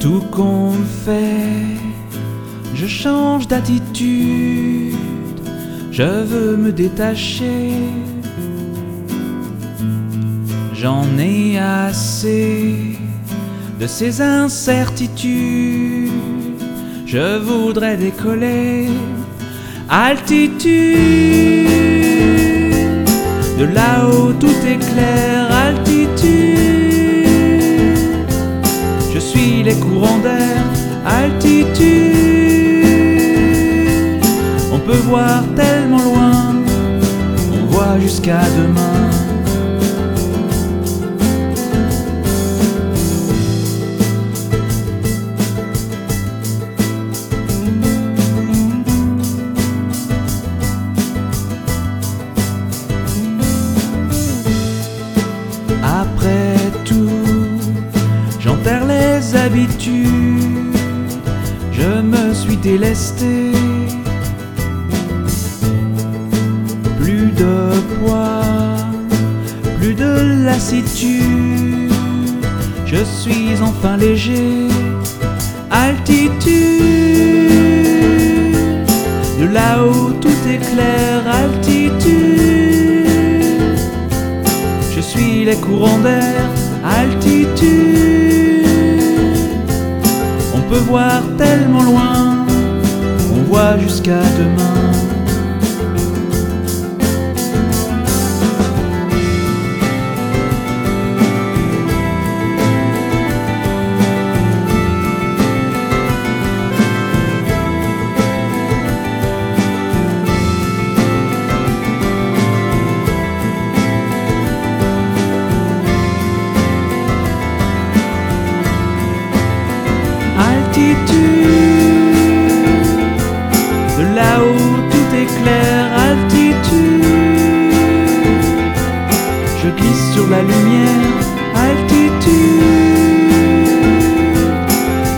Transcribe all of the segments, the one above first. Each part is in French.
Tout qu'on fait, je change d'attitude, je veux me détacher. J'en ai assez de ces incertitudes, je voudrais décoller. Altitude, de là-haut tout est clair, altitude je suis les courants d'air, altitude. On peut voir tellement loin, on voit jusqu'à demain. Je me suis délesté. Plus de poids, plus de lassitude, je suis enfin léger. Altitude, de là-haut tout est clair, altitude. Je suis les courants d'air, altitude. On peut voir tellement loin, on voit jusqu'à demain. là où tout est clair, altitude. Je glisse sur la lumière, altitude.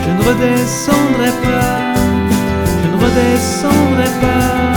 Je ne redescendrai pas, je ne redescendrai pas.